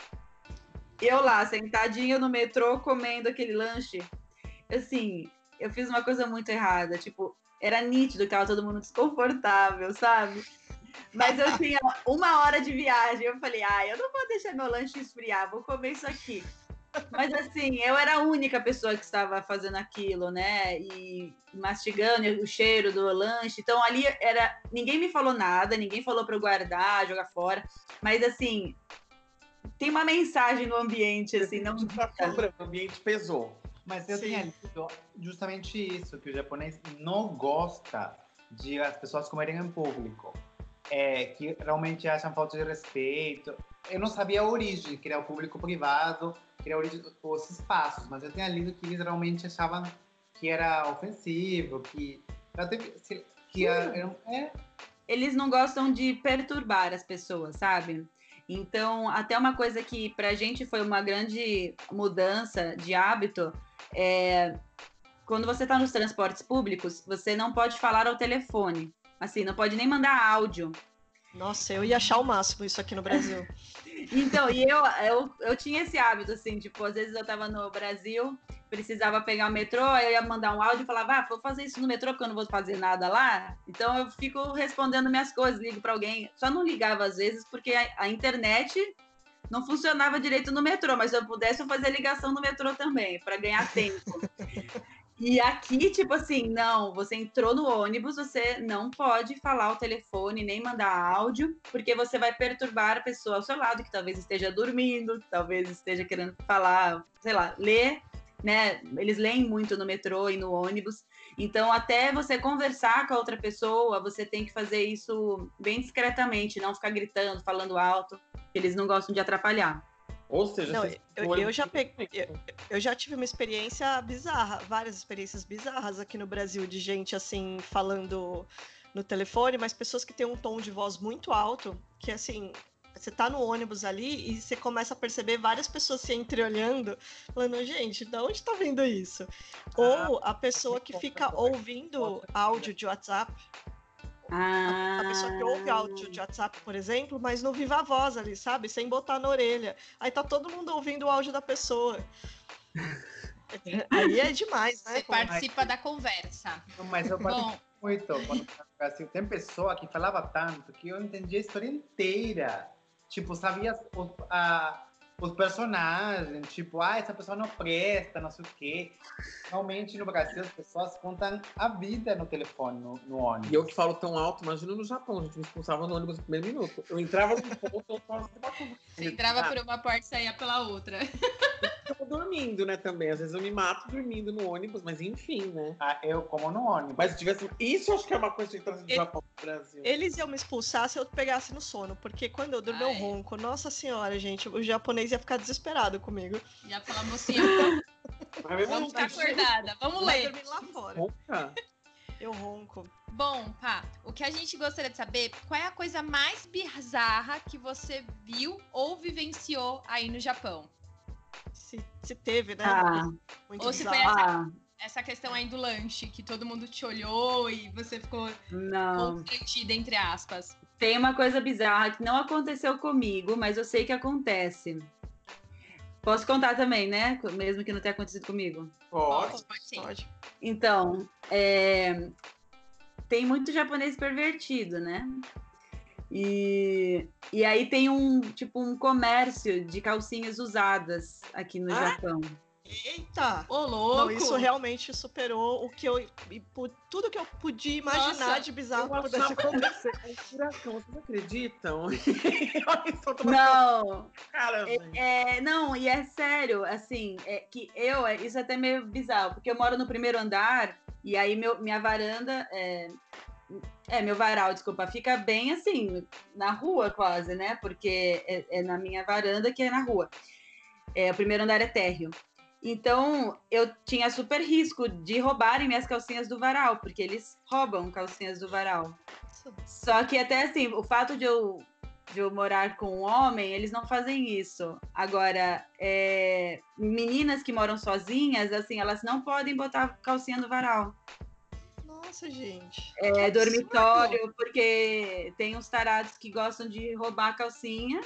S3: Eu lá, sentadinha no metrô, comendo aquele lanche. Assim, eu fiz uma coisa muito errada. Tipo, era nítido que tava todo mundo desconfortável, sabe? Mas eu tinha uma hora de viagem. Eu falei, ah, eu não vou deixar meu lanche esfriar, vou comer isso aqui. Mas assim, eu era a única pessoa que estava fazendo aquilo, né? E mastigando o cheiro do lanche. Então ali era. Ninguém me falou nada, ninguém falou para eu guardar, jogar fora. Mas assim, tem uma mensagem no ambiente, assim, não.
S2: Tá o ambiente pesou.
S1: Mas eu
S5: Sim.
S1: tinha lido justamente isso, que o japonês não gosta de as pessoas comerem em público. É, que realmente acham falta de respeito. Eu não sabia a origem, que era o público privado, que era a origem dos espaços, mas eu tinha lido que eles realmente achavam que era ofensivo, que até se- que era, é,
S3: eles não gostam de perturbar as pessoas, sabe? Então, até uma coisa que pra gente foi uma grande mudança de hábito é quando você tá nos transportes públicos, você não pode falar ao telefone. Assim, não pode nem mandar áudio.
S5: Nossa, eu ia achar o máximo isso aqui no Brasil.
S3: Então, e eu, eu, eu tinha esse hábito, assim, tipo, às vezes eu tava no Brasil, precisava pegar o metrô, eu ia mandar um áudio e falava, ah, vou fazer isso no metrô porque eu não vou fazer nada lá. Então eu fico respondendo minhas coisas, ligo pra alguém. Só não ligava às vezes porque a, a internet não funcionava direito no metrô, mas se eu pudesse eu fazia ligação no metrô também, para ganhar tempo. E aqui, tipo assim, não, você entrou no ônibus, você não pode falar ao telefone, nem mandar áudio, porque você vai perturbar a pessoa ao seu lado, que talvez esteja dormindo, talvez esteja querendo falar, sei lá, ler, né? Eles leem muito no metrô e no ônibus. Então, até você conversar com a outra pessoa, você tem que fazer isso bem discretamente, não ficar gritando, falando alto, eles não gostam de atrapalhar.
S2: Ou seja,
S5: Não, eu, eu já peguei. Eu, eu já tive uma experiência bizarra, várias experiências bizarras aqui no Brasil de gente assim falando no telefone, mas pessoas que têm um tom de voz muito alto, que assim, você tá no ônibus ali e você começa a perceber várias pessoas se entreolhando, falando, gente, de onde tá vendo isso? Ou a pessoa que fica ouvindo áudio de WhatsApp,
S3: Ah,
S5: a pessoa que ouve áudio de WhatsApp, por exemplo, mas não viva a voz ali, sabe? Sem botar na orelha. Aí tá todo mundo ouvindo o áudio da pessoa. Aí é demais, né?
S4: Você
S5: pô?
S4: participa da conversa.
S1: Não, Mas eu participo
S4: Bom,
S1: muito quando no Brasil. Tem pessoa que falava tanto que eu entendi a história inteira. Tipo, sabia a- os personagens, tipo, ah, essa pessoa não presta, não sei o quê. Realmente no Brasil as pessoas contam a vida no telefone, no, no ônibus.
S2: E eu que falo tão alto, imagina no Japão, a gente me expulsava no ônibus no primeiro minuto. Eu entrava no ponto, eu falava
S4: você entrava por uma porta e saía pela outra.
S2: Eu tô dormindo, né, também. Às vezes eu me mato dormindo no ônibus, mas enfim, né.
S1: Ah, eu como no ônibus.
S2: Mas se tivesse... Isso eu acho que é uma coisa que trazer do
S5: Ele-
S2: Japão pro Brasil.
S5: Eles iam me expulsar se eu pegasse no sono, porque quando eu durmo eu
S4: Ai.
S5: ronco. Nossa senhora, gente, o japonês ia ficar desesperado comigo.
S4: Ia falar, mocinha, vamos
S2: assim,
S4: ficar acordada, vamos
S5: Vai
S4: ler.
S5: dormir lá fora.
S2: ronca?
S5: Eu ronco.
S4: Bom, pá, o que a gente gostaria de saber, qual é a coisa mais bizarra que você viu ou vivenciou aí no Japão?
S5: Se, se teve, né?
S3: Ah,
S5: Muito
S4: Ou se foi essa-
S3: ah,
S4: Essa questão aí do lanche, que todo mundo te olhou e você ficou
S3: não.
S4: constrangida, entre aspas.
S3: Tem uma coisa bizarra que não aconteceu comigo, mas eu sei que acontece. Posso contar também, né? Mesmo que não tenha acontecido comigo.
S2: Pode.
S4: Pode.
S5: Pode.
S3: Então, é, tem muito japonês pervertido, né? E, e aí tem um tipo um comércio de calcinhas usadas aqui no
S5: Ah,
S3: Japão.
S5: Eita!
S4: Ô, louco!
S5: Não, isso realmente superou o que eu. e Tudo que eu podia imaginar
S4: Nossa,
S5: de bizarro
S2: Eu
S5: que pudesse acontecer.
S2: vocês acreditam?
S3: Não,
S2: cara, gente.
S3: É, não, e é sério, assim, é que eu, é- isso é até meio bizarro, porque eu moro no primeiro andar, e aí meu, minha varanda, é, é, meu varal, desculpa, fica bem assim, na rua quase, né? Porque é, é na minha varanda que é na rua. É, o primeiro andar é térreo. Então, eu tinha super risco de roubarem minhas calcinhas do varal, porque eles roubam calcinhas do varal. Só que até assim, o fato de eu, de eu morar com um homem, eles não fazem isso. Agora, é, meninas que moram sozinhas, assim, elas não podem botar calcinha no varal.
S5: Nossa, gente.
S3: É dormitório, porque tem uns tarados que gostam de roubar a calcinha.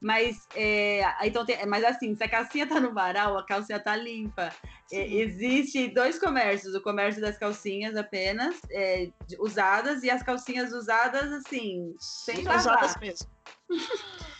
S3: Mas, é, então tem- mas assim, se a calcinha tá no varal, a calcinha tá limpa. É, existe dois comércios, o comércio das calcinhas apenas, é, usadas, e as calcinhas usadas, assim, sem
S5: Usadas
S3: lavar.
S5: mesmo.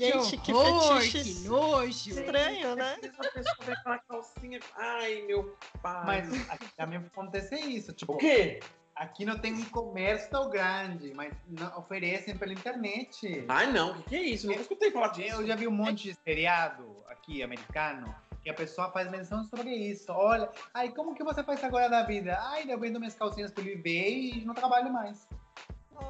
S5: Gente, que
S4: horror,
S5: fetiche
S4: que nojo!
S5: estranho, né?
S2: Essa pessoa com aquela calcinha. Ai, meu pai.
S1: Mas aqui também acontece isso. Tipo,
S2: o quê?
S1: aqui não tem um comércio tão grande, mas não- oferecem pela internet.
S2: Ai, não, o que, que é isso? Eu nunca escutei falar disso.
S1: Eu já vi um monte de seriado aqui, americano, que a pessoa faz menção sobre isso. Olha, ai, como que você faz agora da vida? Ai, eu vendo minhas calcinhas pelo eBay e não trabalho mais.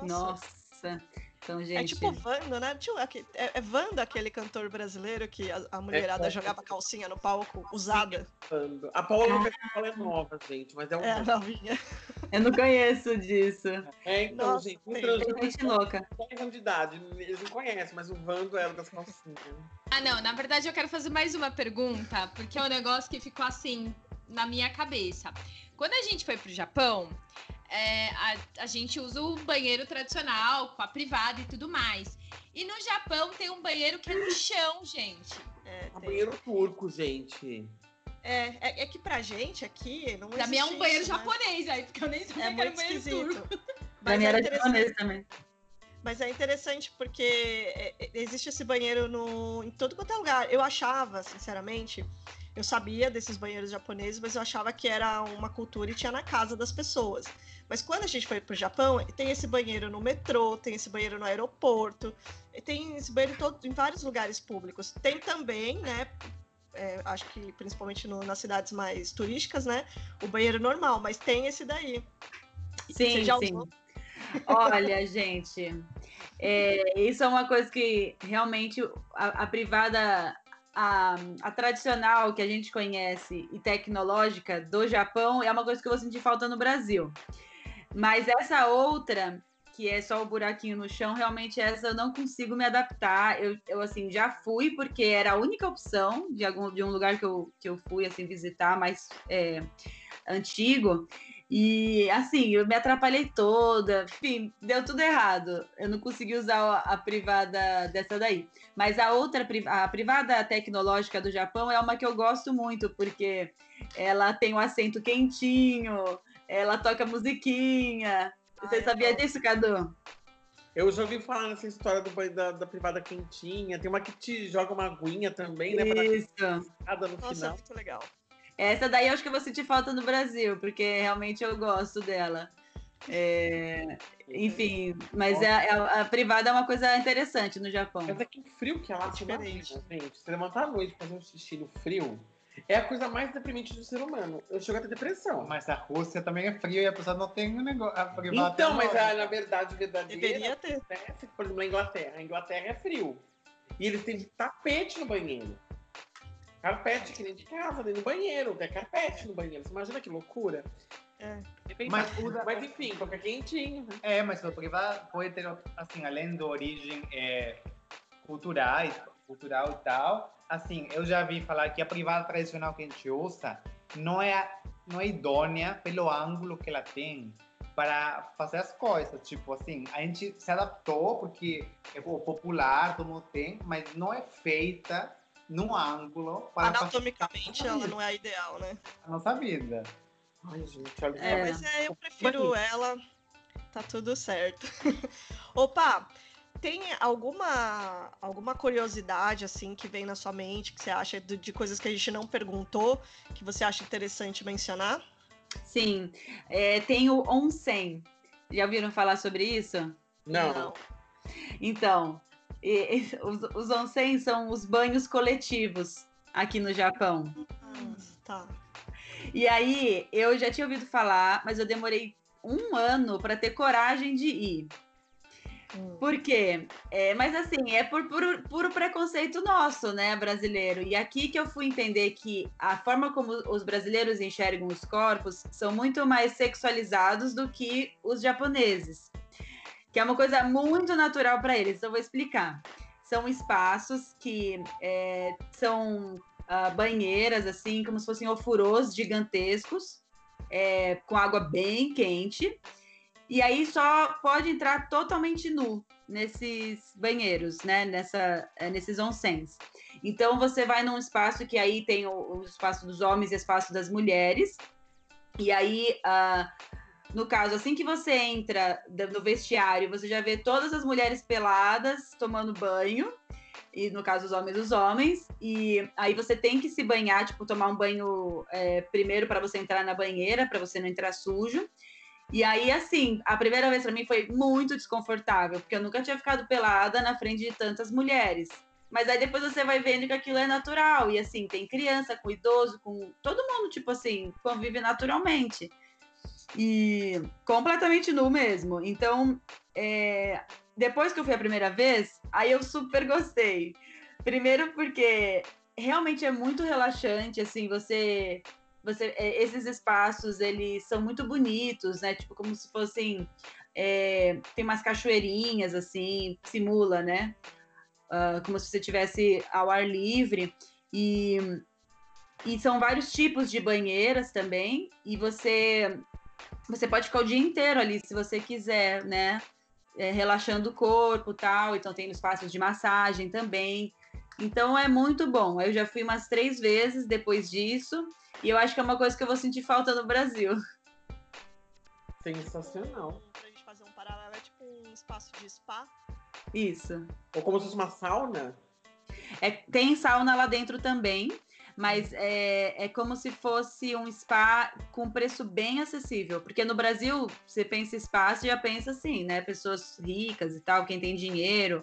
S3: Nossa. Então, gente.
S5: É tipo Wanda, né? Aque- É, é Wanda aquele cantor brasileiro que a, a mulherada
S2: é.
S5: jogava calcinha no palco usada.
S2: Falando. A Paula fala é nova, gente, mas é um.
S5: É, novinha.
S3: Eu não conheço disso.
S2: É, então,
S5: Nossa,
S2: gente, um
S5: tem.
S2: trans
S3: Tem gente louca.
S2: 10 anos de idade. Eles não conhecem, mas o Vando era das calcinhas.
S4: Ah, não, na verdade eu quero fazer mais uma pergunta, porque é um negócio que ficou assim na minha cabeça. Quando a gente foi pro Japão, é, a, a gente usa o banheiro tradicional, com a privada e tudo mais. E no Japão tem um banheiro que é no chão, gente.
S5: É,
S2: Um
S5: tem.
S2: banheiro turco, gente.
S5: É, é, é que pra gente aqui não
S4: Pra mim é um banheiro
S5: isso, né?
S4: japonês aí, porque eu nem sabia
S5: É
S4: que era um banheiro
S5: esquisito.
S4: turco.
S3: Pra mim
S5: é,
S3: era japonês também.
S5: mas é interessante porque é, é, existe esse banheiro no, em todo quanto é lugar. Eu achava, sinceramente, eu sabia desses banheiros japoneses, mas eu achava que era uma cultura e tinha na casa das pessoas. Mas quando a gente foi para o Japão, tem esse banheiro no metrô, tem esse banheiro no aeroporto, tem esse banheiro todo, em vários lugares públicos. Tem também, né? É, acho que principalmente no, nas cidades mais turísticas, né? O banheiro normal, mas tem esse daí.
S3: Sim, sim. Usou? Olha, gente, é, isso é uma coisa que realmente a, a privada a, a, tradicional que a gente conhece e tecnológica do Japão é uma coisa que eu vou sentir falta no Brasil. Mas essa outra, que é só o buraquinho no chão, realmente essa eu não consigo me adaptar. Eu, eu assim, já fui porque era a única opção de, algum, de um lugar que eu, que eu fui assim, visitar mais é, antigo. E assim, eu me atrapalhei toda, enfim, deu tudo errado. Eu não consegui usar a privada dessa daí. Mas a outra, a privada tecnológica do Japão é uma que eu gosto muito, porque ela tem o um assento quentinho, ela toca musiquinha. Você Ai, sabia disso, Cadu?
S2: Eu já ouvi falar nessa história do, da, da privada quentinha. Tem uma que te joga uma aguinha também, né?
S3: Isso.
S5: Pra no Nossa, final. muito legal.
S3: Essa daí eu acho que eu vou sentir falta no Brasil, porque realmente eu gosto dela. É, enfim, mas a, a, a, privada é uma coisa interessante no Japão.
S2: Mas é que o frio que ela te diferente, gente. Se levantar à noite fazer um xixi no frio, é a coisa mais deprimente do ser humano. Eu chego a ter depressão.
S1: Mas a Rússia também é frio e a pessoa não tem um negócio.
S2: Então, mas a, na verdade, verdadeira. Deveria ter. Por exemplo, na Inglaterra. A Inglaterra é frio. E eles têm tapete no banheiro. Carpete que nem de casa, nem no banheiro. É carpete no banheiro. Você imagina que loucura? É. Mas, mas enfim, qualquer quentinho. Né?
S1: É, mas o privado pode ter, assim, além da origem é, cultural, cultural e tal, assim, eu já vi falar que a privada tradicional que a gente usa não é, não é idônea pelo ângulo que ela tem para fazer as coisas. Tipo assim, a gente se adaptou porque é o popular, todo mundo tem, mas não é feita num ângulo
S5: para Anatomicamente ela não é a ideal, né?
S1: A nossa vida.
S5: Ai, gente, olha é, mas é, eu prefiro ela. Tá tudo certo. Opa, tem alguma alguma curiosidade assim que vem na sua mente que você acha de, de coisas que a gente não perguntou que você acha interessante mencionar?
S3: Sim, é, tem o onsen. Já ouviram falar sobre isso?
S2: Não. não.
S3: Então, e, e, os, os onsen são os banhos coletivos aqui no Japão.
S5: Ah, tá.
S3: E aí, eu já tinha ouvido falar, mas eu demorei um ano para ter coragem de ir. Hum. Por quê? É, mas assim, é por puro, puro, preconceito nosso, né, brasileiro. E aqui que eu fui entender que a forma como os brasileiros enxergam os corpos são muito mais sexualizados do que os japoneses que é uma coisa muito natural para eles. Então, eu vou explicar. São espaços que é, são uh, banheiras, assim, como se fossem ofurôs gigantescos, é, com água bem quente. E aí só pode entrar totalmente nu nesses banheiros, né? Nessa, é, nesses onsens. Então você vai num espaço que aí tem o, o espaço dos homens e espaço das mulheres. E aí uh, no caso, assim que você entra no vestiário, você já vê todas as mulheres peladas tomando banho. E no caso, os homens, os homens. E aí você tem que se banhar, tipo, tomar um banho é, primeiro para você entrar na banheira, para você não entrar sujo. E aí, assim, a primeira vez para mim foi muito desconfortável, porque eu nunca tinha ficado pelada na frente de tantas mulheres. Mas aí depois você vai vendo que aquilo é natural. E assim, tem criança com idoso, com todo mundo, tipo assim, convive naturalmente e completamente nu mesmo. Então, é, depois que eu fui a primeira vez, aí eu super gostei. Primeiro porque realmente é muito relaxante, assim, você você é, esses espaços eles são muito bonitos, né? Tipo como se fossem é, tem umas cachoeirinhas assim, simula, né? Uh, como se você tivesse ao ar livre e e são vários tipos de banheiras também e você você pode ficar o dia inteiro ali, se você quiser, né? É, relaxando o corpo tal. Então tem espaços de massagem também. Então é muito bom. Eu já fui umas três vezes depois disso. E eu acho que é uma coisa que eu vou sentir falta no Brasil.
S2: Sensacional.
S5: Pra gente fazer um paralelo, é tipo um espaço de spa.
S3: Isso.
S2: Ou como se fosse uma sauna?
S3: É, tem sauna lá dentro também. Mas é, é como se fosse um spa com preço bem acessível. Porque no Brasil, você pensa spa, você já pensa assim, né? Pessoas ricas e tal, quem tem dinheiro.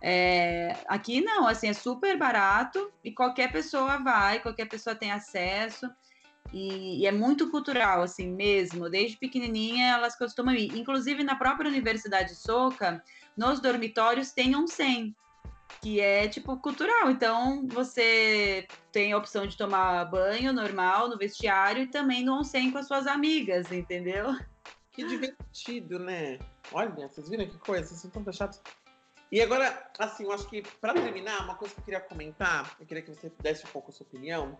S3: É, aqui não, assim, é super barato e qualquer pessoa vai, qualquer pessoa tem acesso. E, e, é muito cultural, assim mesmo. Desde pequenininha elas costumam ir. Inclusive na própria Universidade Soca, nos dormitórios tem um 100 que é tipo cultural. Então você tem a opção de tomar banho normal no vestiário e também no onsen com as suas amigas, entendeu?
S2: Que divertido, né? Olha, vocês viram que coisa, vocês são tão fechados. E agora, assim, eu acho que para terminar, uma coisa que eu queria comentar, eu queria que você desse um pouco a sua opinião,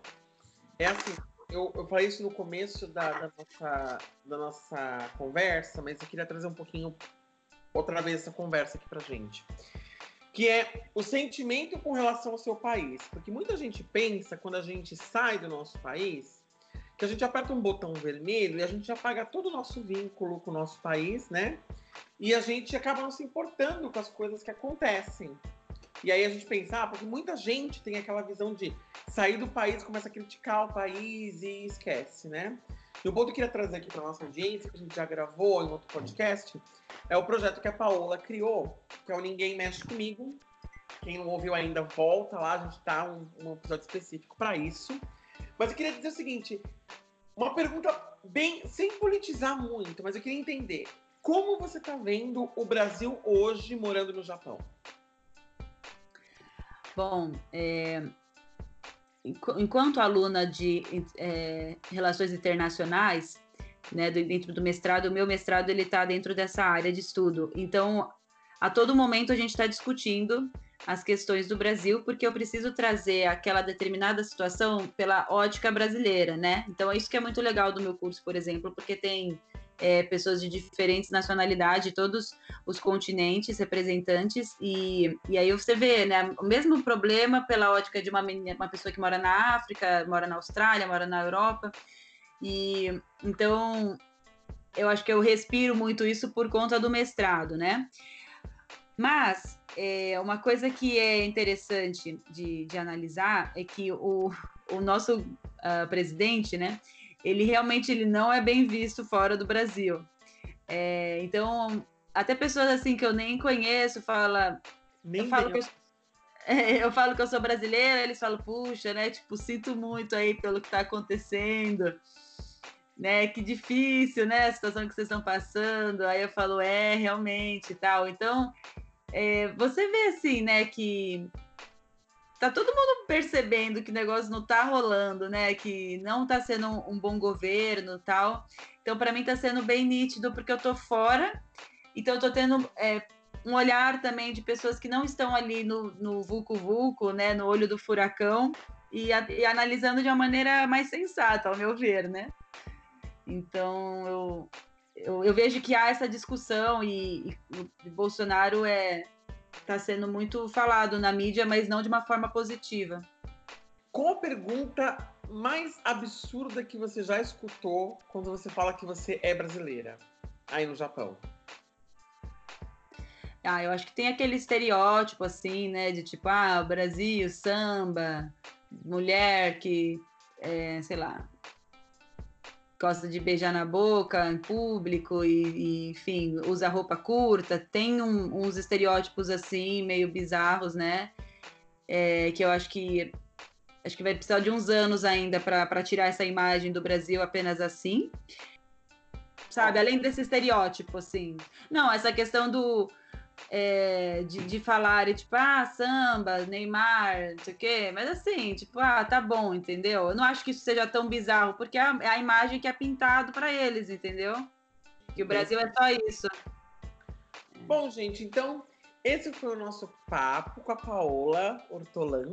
S2: é assim, eu, eu falei isso no começo da, da, nossa, da nossa conversa, mas eu queria trazer um pouquinho outra vez essa conversa aqui pra gente que é o sentimento com relação ao seu país. Porque muita gente pensa, quando a gente sai do nosso país, que a gente aperta um botão vermelho e a gente apaga todo o nosso vínculo com o nosso país, né? E a gente acaba não se importando com as coisas que acontecem. E aí a gente pensa, ah, porque muita gente tem aquela visão de sair do país, começa a criticar o país e esquece, né? E o ponto que eu queria trazer aqui para nossa audiência, que a gente já gravou em outro podcast, é o projeto que a Paola criou, que é o Ninguém Mexe Comigo. Quem não ouviu ainda, volta lá, a gente tá um, um episódio específico para isso. Mas eu queria dizer o seguinte: uma pergunta bem, sem politizar muito, mas eu queria entender. Como você está vendo o Brasil hoje morando no Japão?
S3: Bom, é, enquanto aluna de é, relações internacionais, né, dentro do mestrado, o meu mestrado ele está dentro dessa área de estudo. Então, a todo momento a gente está discutindo as questões do Brasil, porque eu preciso trazer aquela determinada situação pela ótica brasileira, né? Então, é isso que é muito legal do meu curso, por exemplo, porque tem é, pessoas de diferentes nacionalidades, todos os continentes representantes, e, e aí você vê, né, o mesmo problema pela ótica de uma, uma pessoa que mora na África, mora na Austrália, mora na Europa, e então eu acho que eu respiro muito isso por conta do mestrado, né? Mas é, uma coisa que é interessante de, de analisar é que o, o nosso uh, presidente, né? Ele realmente ele não é bem visto fora do Brasil. É, então, até pessoas assim que eu nem conheço fala, nem eu falo que eu, eu falo que eu sou brasileira, eles falam, puxa, né? Tipo, sinto muito aí pelo que está acontecendo né? Que difícil, né? A situação que vocês estão passando. Aí eu falo, é, realmente, tal. Então, é, você vê assim, né, que tá todo mundo percebendo que o negócio não tá rolando, né? Que não tá sendo um, bom governo, tal. Então, para mim tá sendo bem nítido porque eu tô fora. Então, eu tô tendo é, um olhar também de pessoas que não estão ali no, no vulco vulco, né? No olho do furacão e, a, e analisando de uma maneira mais sensata, ao meu ver, né? Então, eu, eu, eu, vejo que há essa discussão e, e Bolsonaro é está sendo muito falado na mídia, mas não de uma forma positiva.
S2: Qual a pergunta mais absurda que você já escutou quando você fala que você é brasileira aí no Japão?
S3: Ah, eu acho que tem aquele estereótipo assim, né, de tipo, ah, Brasil, samba, mulher que, é, sei lá, gosta de beijar na boca em público e, e enfim, usa roupa curta, tem um, uns estereótipos assim, meio bizarros, né? É, que eu acho que acho que vai precisar de uns anos ainda para tirar essa imagem do Brasil apenas assim. Sabe, além desse estereótipo, assim. Não, essa questão do, é, de, de falar, tipo, ah, samba, Neymar, não sei o quê, mas assim, tipo, ah, tá bom, entendeu? Eu não acho que isso seja tão bizarro, porque é a, é a imagem que é pintado para eles, entendeu? Que o Brasil é só isso.
S2: Bom, gente, então, esse foi o nosso papo com a Paola Ortolan.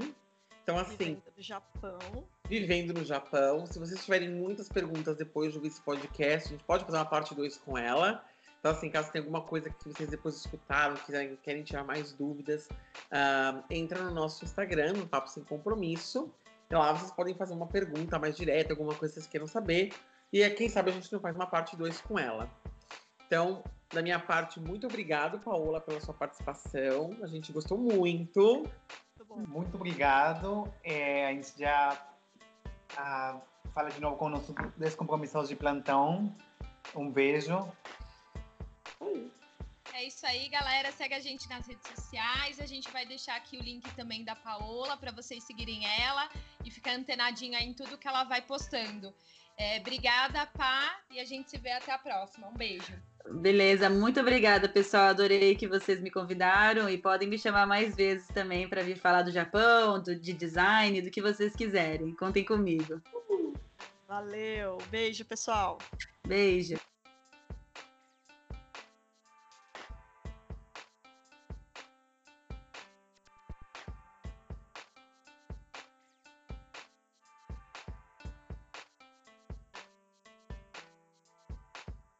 S2: Então, assim.
S5: Vivendo no Japão.
S2: Vivendo no Japão. Se vocês tiverem muitas perguntas depois de ouvir esse podcast, a gente pode fazer uma parte 2 com ela. Então, assim, caso tenha alguma coisa que vocês depois escutaram, quiserem, querem tirar mais dúvidas, uh, entra no nosso Instagram, no Papo Sem Compromisso. E lá vocês podem fazer uma pergunta mais direta, alguma coisa que vocês queiram saber. E quem sabe a gente não faz uma parte 2 com ela. Então, da minha parte, muito obrigado, Paola, pela sua participação. A gente gostou
S1: muito. Muito, obrigado. É, a gente já Ah, fala de novo com nossos descompromissados de plantão. Um beijo.
S4: É isso aí, galera. Segue a gente nas redes sociais. A gente vai deixar aqui o link também da Paola para vocês seguirem ela e ficar antenadinho aí em tudo que ela vai postando. É, obrigada, Pá, e a gente se vê até a próxima. Um beijo.
S3: Beleza, muito obrigada, pessoal. Adorei que vocês me convidaram e podem me chamar mais vezes também para vir falar do Japão, do, de design, do que vocês quiserem. Contem comigo.
S5: Valeu, beijo, pessoal.
S3: Beijo.